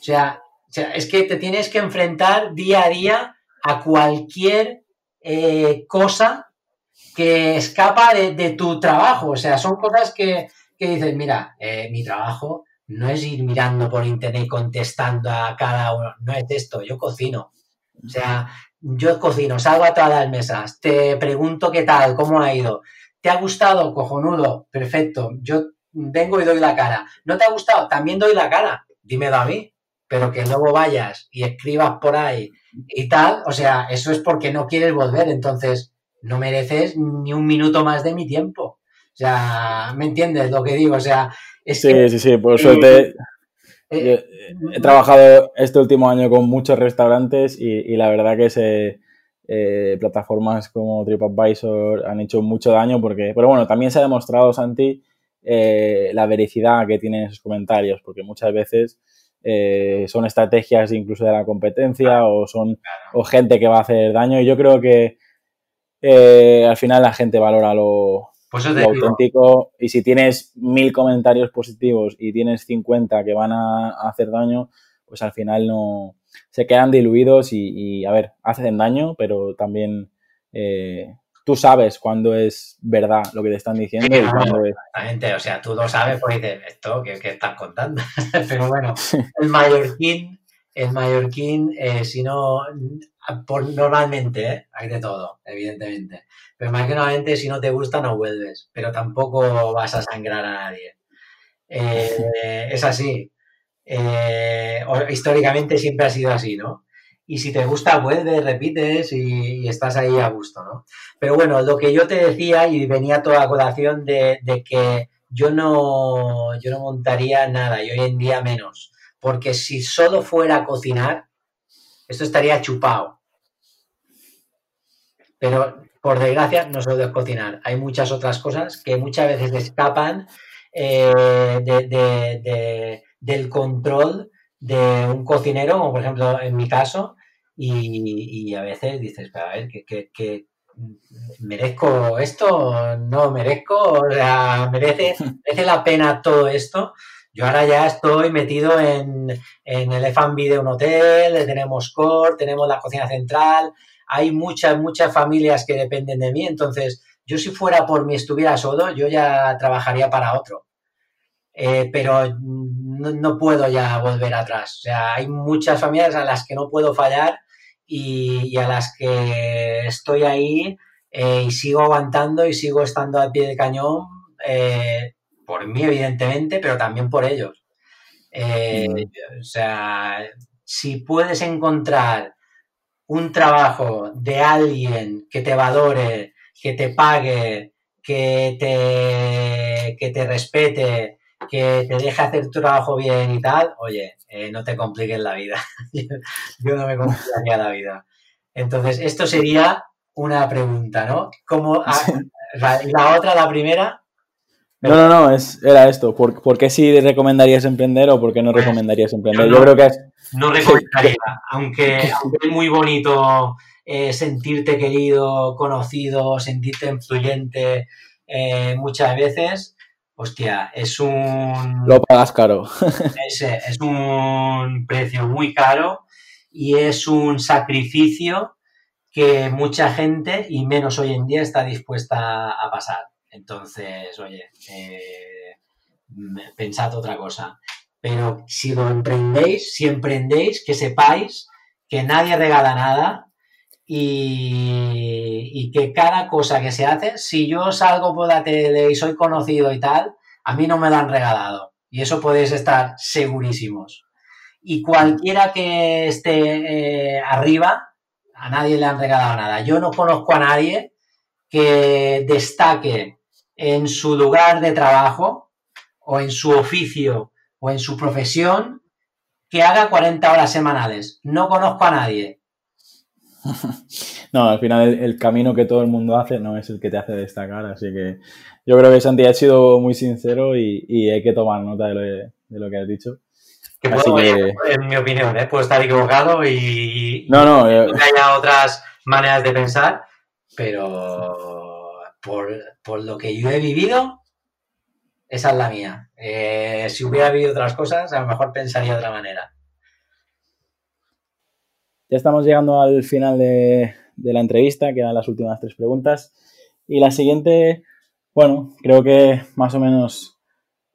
O sea, es que te tienes que enfrentar día a día a cualquier eh, cosa que escapa de, tu trabajo. O sea, son cosas que, que dices, mira, eh, mi trabajo no es ir mirando por internet contestando a cada uno, no es esto, yo cocino. O sea, yo cocino, salgo a todas las mesas, te pregunto qué tal, cómo ha ido. ¿Te ha gustado? Cojonudo, perfecto. Yo vengo y doy la cara. ¿No te ha gustado? También doy la cara. Dímelo a mí. Pero que luego vayas y escribas por ahí y tal, o sea, eso es porque no quieres volver. Entonces, no mereces ni un minuto más de mi tiempo. O sea, ¿me entiendes lo que digo? O sea, sí, sí, sí, por suerte. Eh, he trabajado este último año con muchos restaurantes y, la verdad que se, eh, plataformas como TripAdvisor han hecho mucho daño porque, pero bueno, también se ha demostrado, Santi, eh, la vericidad que tienen esos comentarios, porque muchas veces son estrategias incluso de la competencia o son o gente que va a hacer daño y yo creo que al final la gente valora lo, pues auténtico. Y si tienes mil comentarios positivos y tienes 50 que van a, hacer daño, pues al final no se quedan diluidos y, a ver, hacen daño, pero también eh, tú sabes cuándo es verdad lo que te están diciendo y cuándo Exactamente, o sea, tú lo sabes porque dices, esto, ¿qué, están contando? *laughs* pero bueno, *laughs* el mallorquín, el mallorquín, eh, si no, por, normalmente, ¿eh? hay de todo, evidentemente. Pero más que normalmente, si no te gusta, no vuelves. Pero tampoco vas a sangrar a nadie. Eh, es así. Eh, históricamente siempre ha sido así, ¿no? Y si te gusta, vuelves, repites y, estás ahí a gusto, ¿no? Pero bueno, lo que yo te decía y venía toda la colación de, de que yo no, yo no montaría nada y hoy en día menos. Porque si solo fuera a cocinar, esto estaría chupado. Pero por desgracia no solo es cocinar. Hay muchas otras cosas que muchas veces escapan eh, del control de un cocinero, como por ejemplo en mi caso, y, a veces dices, a ver, que, merezco esto, no merezco, o sea, merece, *laughs* merece la pena todo esto. Yo ahora ya estoy metido en, en el F&B de un hotel, tenemos core, tenemos la cocina central, hay muchas, muchas familias que dependen de mí, entonces yo si fuera por mí, estuviera solo, yo ya trabajaría para otro. Eh, pero no, puedo ya volver atrás. O sea, hay muchas familias a las que no puedo fallar y, a las que estoy ahí eh, y sigo aguantando y sigo estando al pie de cañón eh, por mí, evidentemente, pero también por ellos. O sea, si puedes encontrar un trabajo de alguien que te valore, que te pague, que te, que te respete, que te deje hacer tu trabajo bien y tal, oye, eh, no te compliques la vida. *laughs* Yo no me complicaría la vida. Entonces, esto sería una pregunta, ¿no? ¿Cómo, la otra, la primera, no, no, no, es, era esto. ¿Por, ¿Por, qué sí recomendarías emprender o por qué no pues, recomendarías emprender? Yo, creo que es... No recomendaría, aunque, es muy bonito eh, sentirte querido, conocido, sentirte influyente eh, muchas veces, hostia, es un... Lo pagas caro. *laughs* Es, es un precio muy caro y es un sacrificio que mucha gente, y menos hoy en día, está dispuesta a pasar. Entonces, oye, eh, pensad otra cosa. Pero si lo emprendéis, si emprendéis, que sepáis que nadie regala nada y, que cada cosa que se hace, si yo salgo por la tele y soy conocido y tal, a mí no me lo han regalado. Y eso podéis estar segurísimos. Y cualquiera que esté eh, arriba, A nadie le han regalado nada. Yo no conozco a nadie que destaque en su lugar de trabajo o en su oficio o en su profesión que haga 40 horas semanales. No conozco a nadie. *laughs* No, al final el, camino que todo el mundo hace no es el que te hace destacar, así que yo creo que Santi ha sido muy sincero y, hay que tomar nota de lo, que has dicho. En mi opinión, ¿eh? puedo estar equivocado y, no, no, eh, haya otras maneras de pensar, pero por, lo que yo he vivido, esa es la mía. Eh, si hubiera habido otras cosas, a lo mejor pensaría de otra manera. Ya estamos llegando al final de, la entrevista, quedan las últimas tres preguntas. Y la siguiente, bueno, creo que más o menos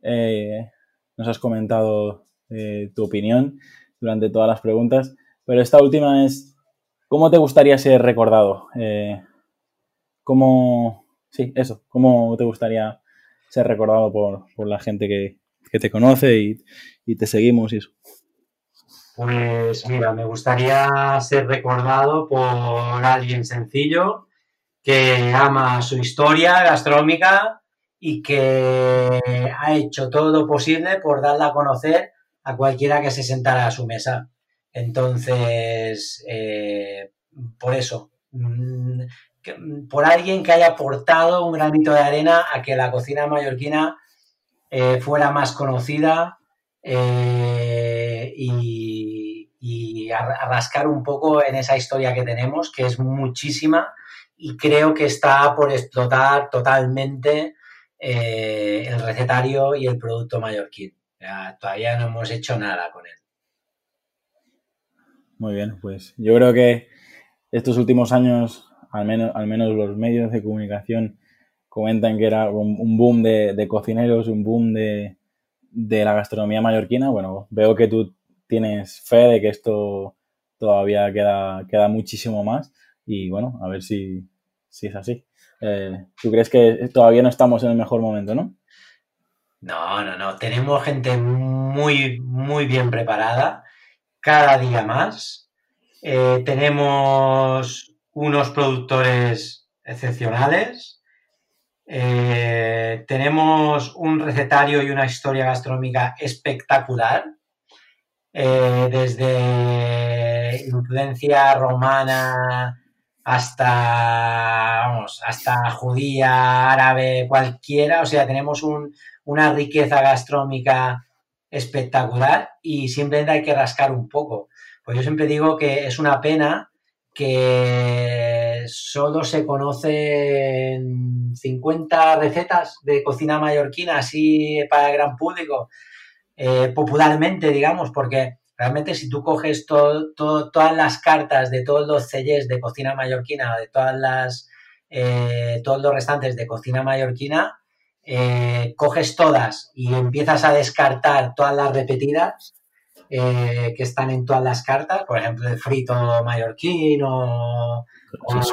eh, nos has comentado eh, tu opinión durante todas las preguntas, pero esta última es, ¿cómo te gustaría ser recordado? ¿Cómo, sí, eso, cómo te gustaría ser recordado por, la gente que, te conoce y, y te seguimos y eso? Pues mira, me gustaría ser recordado por alguien sencillo que ama su historia gastronómica y que ha hecho todo lo posible por darla a conocer a cualquiera que se sentara a su mesa. Entonces, eh, por eso, por alguien que haya aportado un granito de arena a que la cocina mallorquina eh, fuera más conocida eh, y y a, rascar un poco en esa historia que tenemos, que es muchísima y creo que está por explotar totalmente eh, el recetario y el producto mallorquín. todavía no hemos hecho nada con él. Muy bien, pues yo creo que estos últimos años, al menos, al menos los medios de comunicación comentan que era un, boom de, cocineros, un boom de, de la gastronomía mallorquina. Bueno, veo que tú tienes fe de que esto todavía queda, queda muchísimo más y bueno, a ver si, es así. Eh, ¿Tú crees que todavía no estamos en el mejor momento, no? No, no, no. Tenemos gente muy, muy bien preparada, cada día más. Eh, tenemos unos productores excepcionales. Eh, tenemos un recetario y una historia gastronómica espectacular. Eh, desde influencia romana hasta, vamos, hasta judía, árabe, cualquiera. O sea, tenemos una riqueza gastronómica espectacular y simplemente hay que rascar un poco. Pues yo siempre digo que es una pena que solo se conocen 50 recetas de cocina mallorquina así para el gran público eh, popularmente, digamos, porque realmente si tú coges todas las cartas de todos los sellés de cocina mallorquina, de todas las, eh, todos los restantes de cocina mallorquina, eh, coges todas y empiezas a descartar todas las repetidas que están en todas las cartas, por ejemplo, el frito mallorquín o, o, las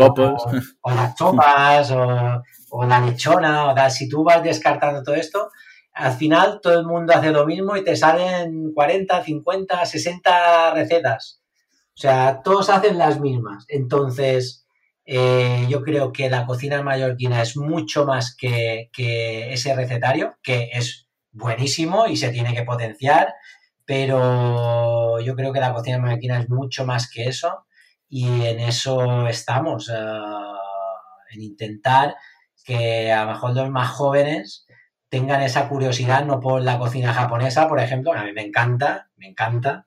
sopas o, o, la lechona, o si tú vas descartando todo esto, al final todo el mundo hace lo mismo y te salen 40, 50, 60 recetas. O sea, todos hacen las mismas. Entonces, eh, yo creo que la cocina mallorquina es mucho más que, ese recetario, que es buenísimo y se tiene que potenciar, pero yo creo que la cocina mallorquina es mucho más que eso y en eso estamos, eh, en intentar que a lo mejor los más jóvenes tengan esa curiosidad, no por la cocina japonesa, por ejemplo, a mí me encanta, me encanta,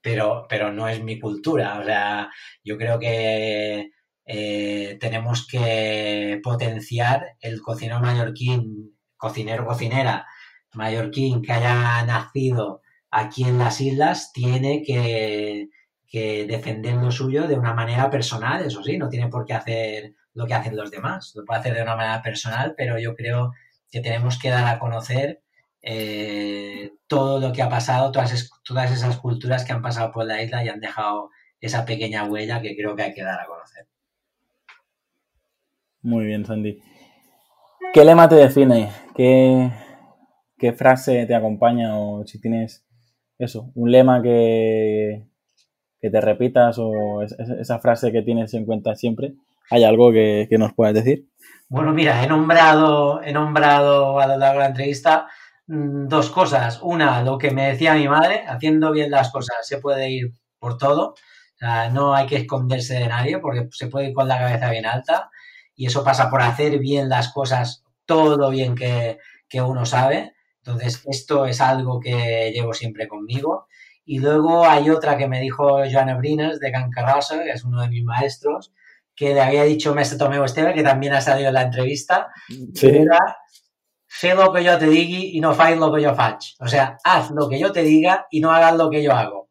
pero, pero no es mi cultura. O sea, yo creo que eh, tenemos que potenciar el cocinero mallorquín, cocinero, cocinera mallorquín que haya nacido aquí en las islas, tiene que, que defender lo suyo de una manera personal, eso sí, no tiene por qué hacer lo que hacen los demás, lo puede hacer de una manera personal, pero yo creo que tenemos que dar a conocer eh, todo lo que ha pasado, todas, todas esas culturas que han pasado por la isla y han dejado esa pequeña huella que creo que hay que dar a conocer. Muy bien, Sandy. ¿Qué lema te define? ¿Qué, qué frase te acompaña? O si tienes eso, un lema que, que te repitas o esa frase que tienes en cuenta siempre. ¿Hay algo que, nos puedas decir? Bueno, mira, he nombrado, he nombrado a lo largo de la entrevista mm, dos cosas. Una, lo que me decía mi madre, haciendo bien las cosas se puede ir por todo. O sea, no hay que esconderse de nadie porque se puede ir con la cabeza bien alta y eso pasa por hacer bien las cosas, todo bien que, que uno sabe. Entonces, esto es algo que llevo siempre conmigo. Y luego hay otra que me dijo Joana Brines de Can Carrasco, que es uno de mis maestros, que le había dicho Mestre Tomeo Esteve, que también ha salido en la entrevista, sí. era, sé lo que yo te diga y no fais lo que yo faig. O sea, haz lo que yo te diga y no hagas lo que yo hago.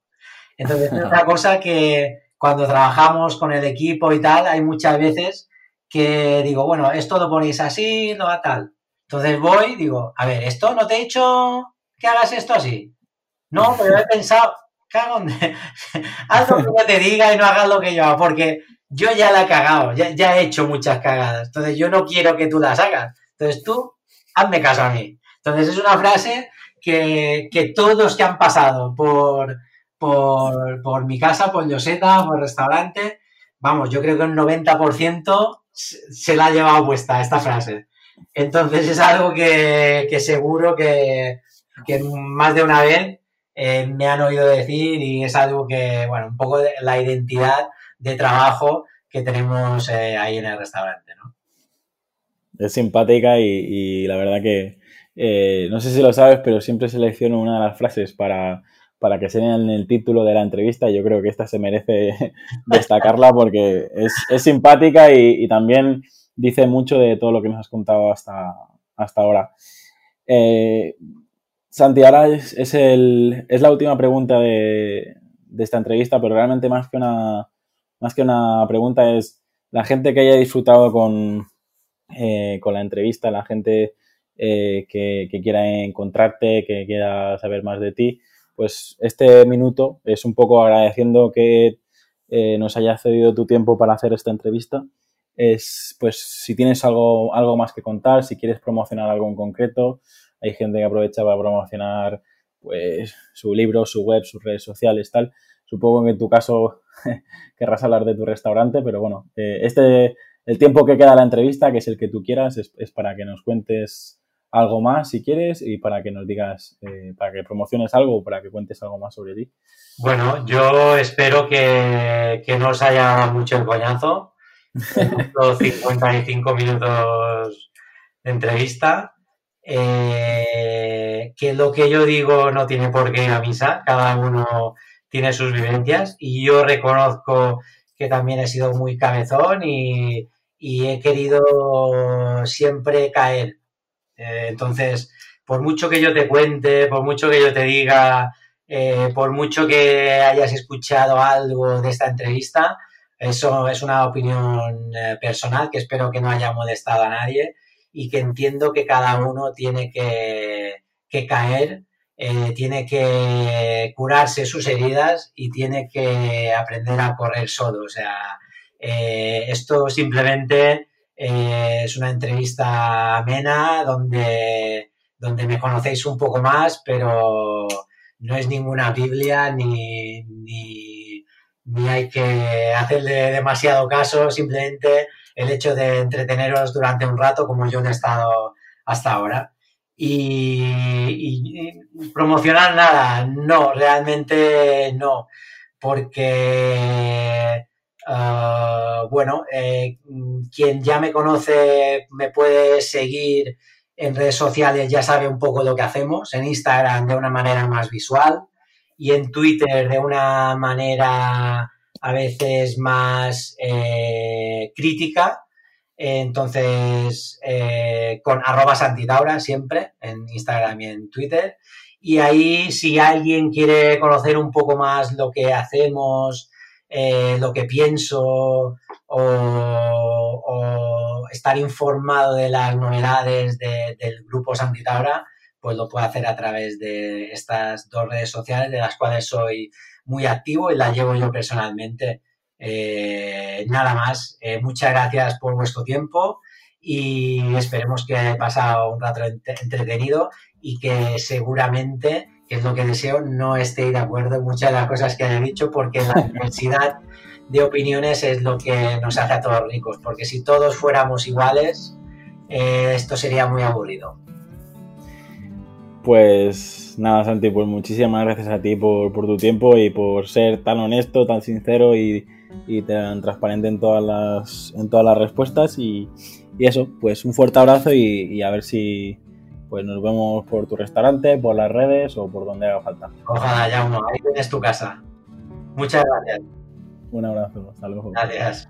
Entonces, es una *laughs* cosa que cuando trabajamos con el equipo y tal, hay muchas veces que digo, bueno, esto lo ponéis así, no va tal. Entonces voy, digo, a ver, esto no te he dicho que hagas esto así. No, pero he pensado, cago *laughs* haz lo que yo te diga y no hagas lo que yo hago, porque yo ya la he cagado, ya, he hecho muchas cagadas. Entonces yo no quiero que tú las hagas. Entonces tú, hazme caso a mí. Entonces es una frase que, que todos que han pasado por, por, por mi casa, por Yoseta, por restaurante, vamos, yo creo que un 90% se la ha llevado puesta esta frase. Entonces es algo que, seguro que, más de una vez eh, me han oído decir y es algo que, bueno, un poco de la identidad de trabajo que tenemos eh, ahí en el restaurante, ¿no? Es simpática y, la verdad que, eh, no sé si lo sabes, pero siempre selecciono una de las frases para, para que sea en el título de la entrevista. Yo creo que esta se merece *laughs* destacarla porque es, simpática y, también dice mucho de todo lo que nos has contado hasta, hasta ahora. Eh, Santi, ahora es, el, es, la última pregunta de, esta entrevista, pero realmente más que, una, más que una pregunta es la gente que haya disfrutado con, eh, con la entrevista, la gente eh, que, que, quiera encontrarte, que quiera saber más de ti, pues este minuto es un poco agradeciendo que eh, nos haya cedido tu tiempo para hacer esta entrevista. Es, pues, si tienes algo, algo más que contar, si quieres promocionar algo en concreto, hay gente que aprovecha para promocionar pues, su libro, su web, sus redes sociales, tal. Supongo que en tu caso *laughs* querrás hablar de tu restaurante, pero bueno, eh, este, el tiempo que queda la entrevista, que es el que tú quieras, es, es para que nos cuentes algo más si quieres y para que nos digas, eh, para que promociones algo para que cuentes algo más sobre ti. Bueno, yo espero que, no os haya mucho el coñazo. 55 minutos de entrevista. Eh, que lo que yo digo no tiene por qué ir a misa, cada uno tiene sus vivencias y yo reconozco que también he sido muy cabezón y, he querido siempre caer eh, entonces, por mucho que yo te cuente, por mucho que yo te diga, eh, por mucho que hayas escuchado algo de esta entrevista, eso es una opinión eh, personal que espero que no haya molestado a nadie y que entiendo que cada uno tiene que, caer, tiene que curarse sus heridas y tiene que aprender a correr solo. O sea, esto simplemente eh, es una entrevista amena donde, donde me conocéis un poco más, pero no es ninguna Biblia ni, ni, hay que hacerle demasiado caso, simplemente el hecho de entreteneros durante un rato como yo he estado hasta ahora. Y, promocionar nada, no, realmente no, porque Ah, bueno, eh, quien ya me conoce me puede seguir en redes sociales, ya sabe un poco lo que hacemos, en Instagram de una manera más visual y en Twitter de una manera a veces más eh, crítica. Entonces, eh, con arroba Santitaura siempre, en Instagram y en Twitter. Y ahí, si alguien quiere conocer un poco más lo que hacemos, eh, lo que pienso o, estar informado de las novedades del grupo Santitaura, pues lo puedo hacer a través de estas dos redes sociales de las cuales soy muy activo y las llevo yo personalmente. Eh, nada más, eh, muchas gracias por vuestro tiempo y esperemos que haya pasado un rato entretenido y que seguramente que es lo que deseo, no esté de acuerdo en muchas de las cosas que haya dicho, porque la *laughs* diversidad de opiniones es lo que nos hace a todos ricos, porque si todos fuéramos iguales, eh, esto sería muy aburrido. Pues nada, Santi, pues muchísimas gracias a ti por, tu tiempo y por ser tan honesto, tan sincero y, tan transparente en todas las, en todas las respuestas. Y, eso, pues un fuerte abrazo y, a ver si pues nos vemos por tu restaurante, por las redes o por donde haga falta. Ojalá, ya uno, ahí tienes tu casa. Muchas gracias. Un abrazo, hasta luego. Gracias.